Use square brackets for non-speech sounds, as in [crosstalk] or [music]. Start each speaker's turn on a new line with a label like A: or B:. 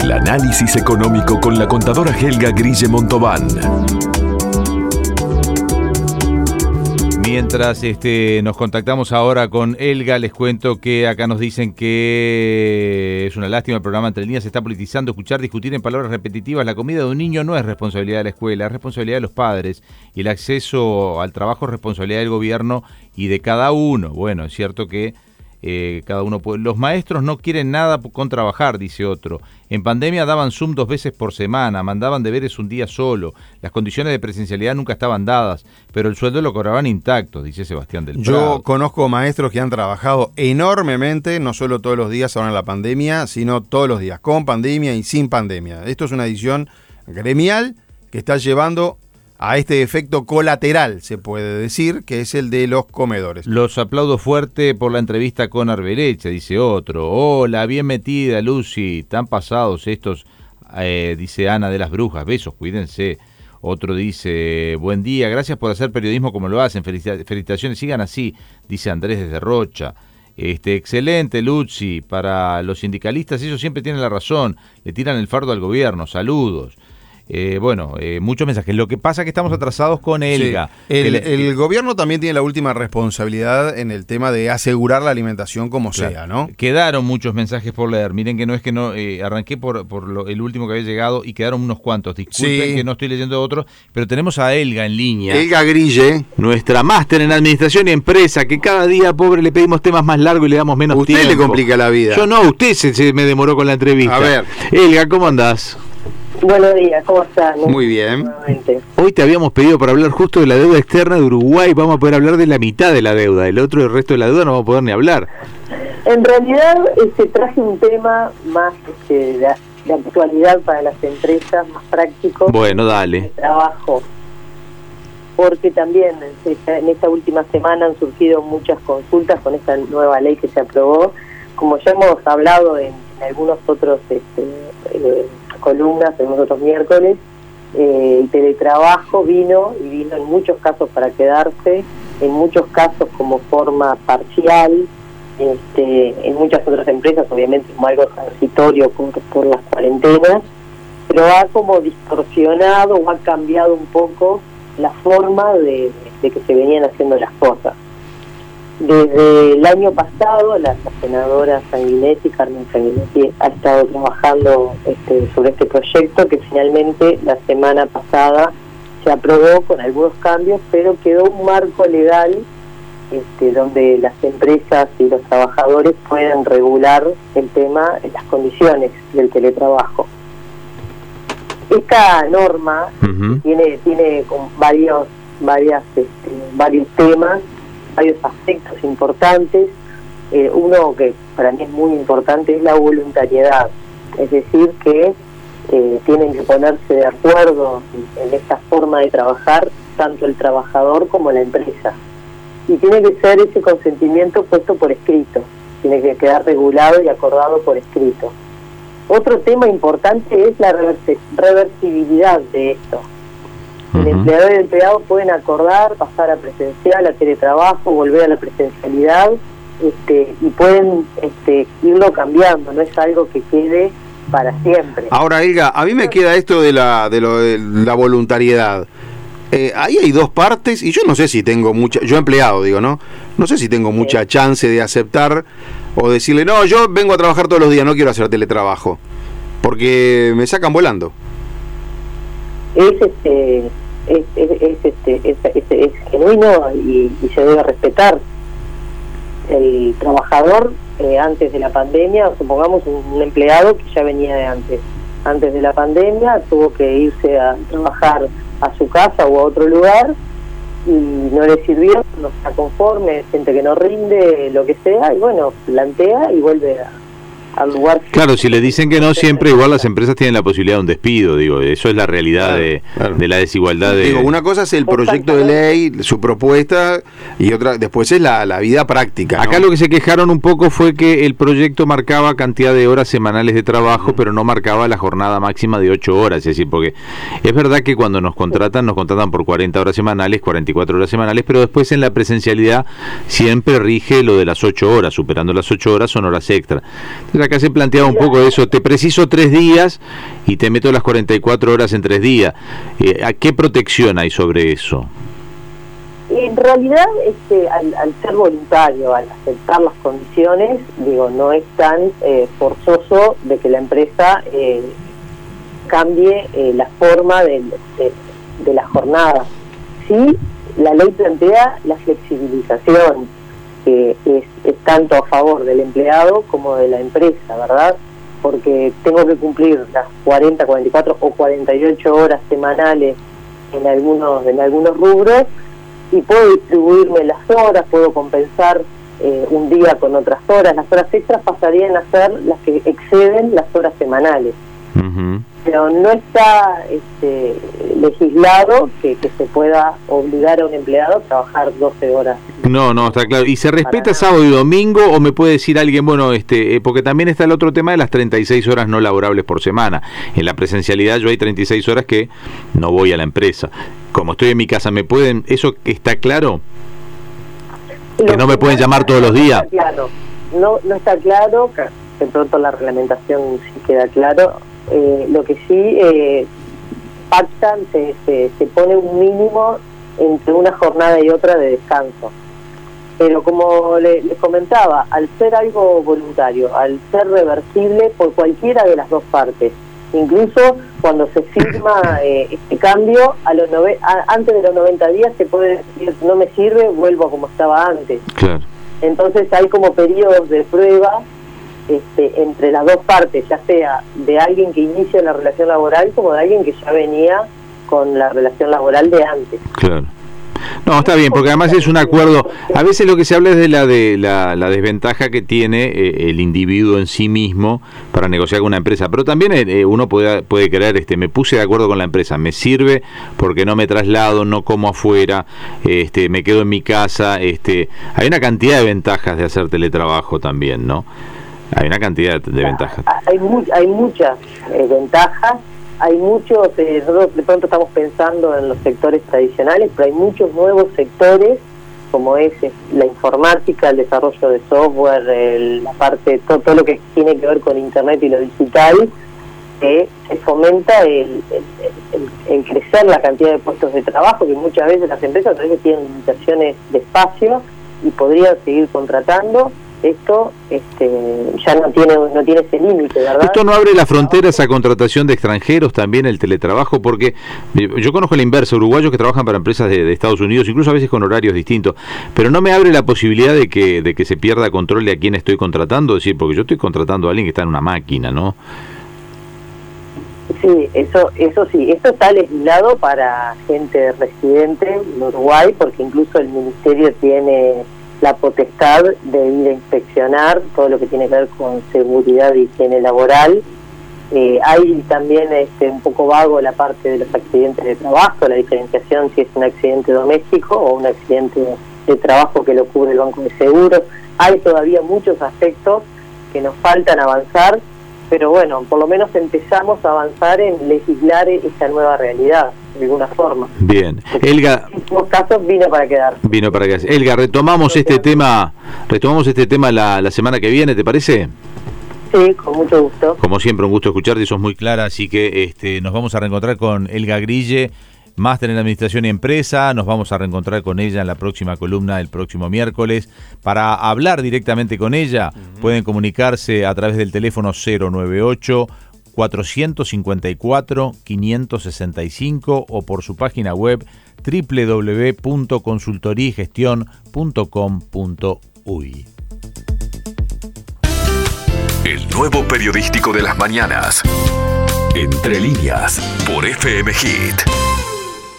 A: El análisis económico con la contadora Helga Grille Montobán.
B: Mientras este, nos contactamos ahora con Elga, les cuento que acá nos dicen que es una lástima el programa Entre Líneas se está politizando. Escuchar discutir en palabras repetitivas la comida de un niño no es responsabilidad de la escuela, es responsabilidad de los padres. Y el acceso al trabajo es responsabilidad del gobierno y de cada uno. Bueno, es cierto que eh, cada uno puede. Los maestros no quieren nada con trabajar, dice otro. En pandemia daban Zoom dos veces por semana, mandaban deberes un día solo. Las condiciones de presencialidad nunca estaban dadas, pero el sueldo lo cobraban intacto, dice Sebastián del
C: Prado. Yo conozco maestros que han trabajado enormemente, no solo todos los días ahora en la pandemia, sino todos los días, con pandemia y sin pandemia. Esto es una edición gremial que está llevando a este efecto colateral, se puede decir, que es el de los comedores.
B: Los aplaudo fuerte por la entrevista con Arberecha, dice otro. Hola, bien metida, Lucy. Tan pasados estos, eh, dice Ana de las Brujas. Besos, cuídense. Otro dice, buen día, gracias por hacer periodismo como lo hacen. Felicitaciones, sigan así, dice Andrés desde Rocha. Este, excelente, Lucy. Para los sindicalistas, ellos siempre tienen la razón. Le tiran el fardo al gobierno. Saludos. Eh, bueno, eh, muchos mensajes. Lo que pasa es que estamos atrasados con Elga.
C: El, gobierno también tiene la última responsabilidad en el tema de asegurar la alimentación como sea, ¿no?
B: Quedaron muchos mensajes por leer. Miren que no es que no eh, arranqué por, el último que había llegado y quedaron unos cuantos. Disculpen que no estoy leyendo otros, pero tenemos a Elga en línea.
C: Elga Grille.
B: Nuestra máster en administración y empresa, que cada día, pobre, le pedimos temas más largos y le damos menos tiempo.
C: Usted le complica la vida.
B: Yo no, usted se, me demoró con la entrevista.
C: A ver.
B: Elga, ¿cómo andás?
D: Buenos días, ¿cómo están?
C: Muy bien.
B: Hoy te habíamos pedido para hablar justo de la deuda externa de Uruguay, vamos a poder hablar de la mitad de la deuda, el otro, el resto de la deuda no vamos a poder ni hablar.
D: En realidad este, traje un tema más este, de, actualidad para las empresas, más práctico.
B: Bueno, dale.
D: trabajo. Porque también en esta última semana han surgido muchas consultas con esta nueva ley que se aprobó. Como ya hemos hablado en, algunos otros este, eh, columnas en los otros miércoles. Eh, el teletrabajo vino y vino en muchos casos para quedarse, en muchos casos como forma parcial, este, en muchas otras empresas obviamente como algo transitorio por, por las cuarentenas, pero ha como distorsionado o ha cambiado un poco la forma de que se venían haciendo las cosas. Desde el año pasado, la, senadora Sanguinetti, Carmen Sanguinetti, ha estado trabajando este, sobre este proyecto que finalmente la semana pasada se aprobó con algunos cambios, pero quedó un marco legal este, donde las empresas y los trabajadores puedan regular el tema, las condiciones del teletrabajo. Esta norma tiene tiene varios varias este, varios temas varios aspectos importantes. Eh, uno que para mí es muy importante es la voluntariedad, es decir, que eh, tienen que ponerse de acuerdo en, esta forma de trabajar tanto el trabajador como la empresa. Y tiene que ser ese consentimiento puesto por escrito, tiene que quedar regulado y acordado por escrito. Otro tema importante es la reversibilidad de esto. El empleador y el empleado pueden acordar pasar a presencial, a teletrabajo, volver a la presencialidad este, y pueden este, irlo cambiando, no es algo que quede para siempre.
C: Ahora, Elga, a mí me queda esto de la, de, lo, de la voluntariedad. Eh, ahí hay dos partes y yo no sé si tengo mucha, yo empleado digo, ¿no? No sé si tengo mucha chance de aceptar o decirle, no, yo vengo a trabajar todos los días, no quiero hacer teletrabajo, porque me sacan volando
D: es este es, es, este, es, genuino y, se debe respetar. El trabajador eh, antes de la pandemia supongamos un, empleado que ya venía de antes. Antes de la pandemia tuvo que irse a trabajar a su casa o a otro lugar y no le sirvió, no está conforme, siente que no rinde, lo que sea, y bueno, plantea y vuelve a,
B: Claro, si le dicen que no, siempre igual las empresas tienen la posibilidad de un despido, digo, eso es la realidad de, la desigualdad. De...
C: Digo, una cosa es el proyecto de ley, su propuesta, y otra, después es la, vida práctica.
B: Acá lo que se quejaron un poco fue que el proyecto marcaba cantidad de horas semanales de trabajo, pero no marcaba la jornada máxima de 8 horas, es decir, porque es verdad que cuando nos contratan, nos contratan por 40 horas semanales, 44 horas semanales, pero después en la presencialidad siempre rige lo de las 8 horas, superando las 8 horas son horas extra. Acá se planteaba un poco eso, te preciso tres días y te meto las 44 horas en tres días. Eh, ¿A qué protección hay sobre eso?
D: En realidad, este, al, ser voluntario, al aceptar las condiciones, digo, no es tan eh, forzoso de que la empresa eh, cambie eh, la forma de, la jornada. Sí, la ley plantea la flexibilización, es tanto a favor del empleado como de la empresa, ¿verdad? Porque tengo que cumplir las 40, 44 o 48 horas semanales en algunos, en algunos rubros y puedo distribuirme las horas, puedo compensar eh, un día con otras horas. Las horas extras pasarían a ser las que exceden las horas semanales. Pero no está este, legislado que, se pueda obligar a un empleado a trabajar 12 horas.
B: No, no, está claro. ¿Y se respeta sábado y domingo o me puede decir alguien, bueno, este, eh, porque también está el otro tema de las 36 horas no laborables por semana. En la presencialidad yo hay 36 horas que no voy a la empresa como estoy en mi casa, ¿me pueden, eso está claro? que no me pueden llamar todos los días.
D: claro, no, no está claro, de pronto la reglamentación sí queda claro. Eh, lo que sí eh, pactan, se, se, pone un mínimo entre una jornada y otra de descanso. Pero como les comentaba, al ser algo voluntario, al ser reversible por cualquiera de las dos partes, Incluso cuando se firma [coughs] eh, este cambio, a los antes de los 90 días se puede decir, no me sirve, vuelvo a como estaba antes. Entonces hay como periodos de prueba este, entre las dos partes, ya sea de alguien que inicia la relación laboral como de alguien que ya venía con la relación laboral de antes.
B: Claro. No, está bien, porque además es un acuerdo. A veces lo que se habla es de la de la, desventaja que tiene eh, el individuo en sí mismo para negociar con una empresa, pero también eh, eh, uno puede, puede creer, este, me puse de acuerdo con la empresa, me sirve porque no me traslado, no como afuera, este, me quedo en mi casa, este, hay una cantidad de ventajas de hacer teletrabajo también, ¿no? Hay una cantidad de, ventajas.
D: Hay, hay muchas ventajas hay muchos, eh, nosotros de pronto estamos pensando en los sectores tradicionales, pero hay muchos nuevos sectores, como es eh, la informática, el desarrollo de software, la parte, todo, todo, lo que tiene que ver con Internet y lo digital, que se fomenta el, crecer la cantidad de puestos de trabajo, que muchas veces las empresas a veces tienen limitaciones de espacio y podrían seguir contratando esto este, ya no tiene no tiene ese límite, ¿verdad?
B: Esto no abre las fronteras a contratación de extranjeros también el teletrabajo, porque yo conozco la inversa, uruguayos que trabajan para empresas de, Estados Unidos, incluso a veces con horarios distintos, pero no me abre la posibilidad de que de que se pierda control de a quién estoy contratando, es decir, porque yo estoy contratando a alguien que está en una máquina, ¿no?
D: Sí, eso, eso sí, esto está legislado para gente residente en Uruguay, porque incluso el ministerio tiene la potestad de ir a inspeccionar todo lo que tiene que ver con seguridad y higiene laboral. Eh, hay también este, un poco vago la parte de los accidentes de trabajo, la diferenciación si es un accidente doméstico o un accidente de trabajo que lo cubre el Banco de Seguros. Hay todavía muchos aspectos que nos faltan avanzar, pero bueno, por lo menos empezamos a avanzar en legislar esta nueva realidad de alguna forma.
B: Bien, Elga.
D: En casos vino para quedar.
B: Vino para quedar. Elga, retomamos este tema, retomamos este tema la, la semana que viene, ¿te parece?
D: Sí, con mucho gusto.
B: Como siempre, un gusto escucharte, sos muy clara, así que este, nos vamos a reencontrar con Elga Grille, máster en Administración y Empresa. Nos vamos a reencontrar con ella en la próxima columna el próximo miércoles. Para hablar directamente con ella, pueden comunicarse a través del teléfono 098 454-565 o por su página web www.consultorigestion.com.uy.
A: El nuevo periodístico de las mañanas. Entre líneas, por FM Hit.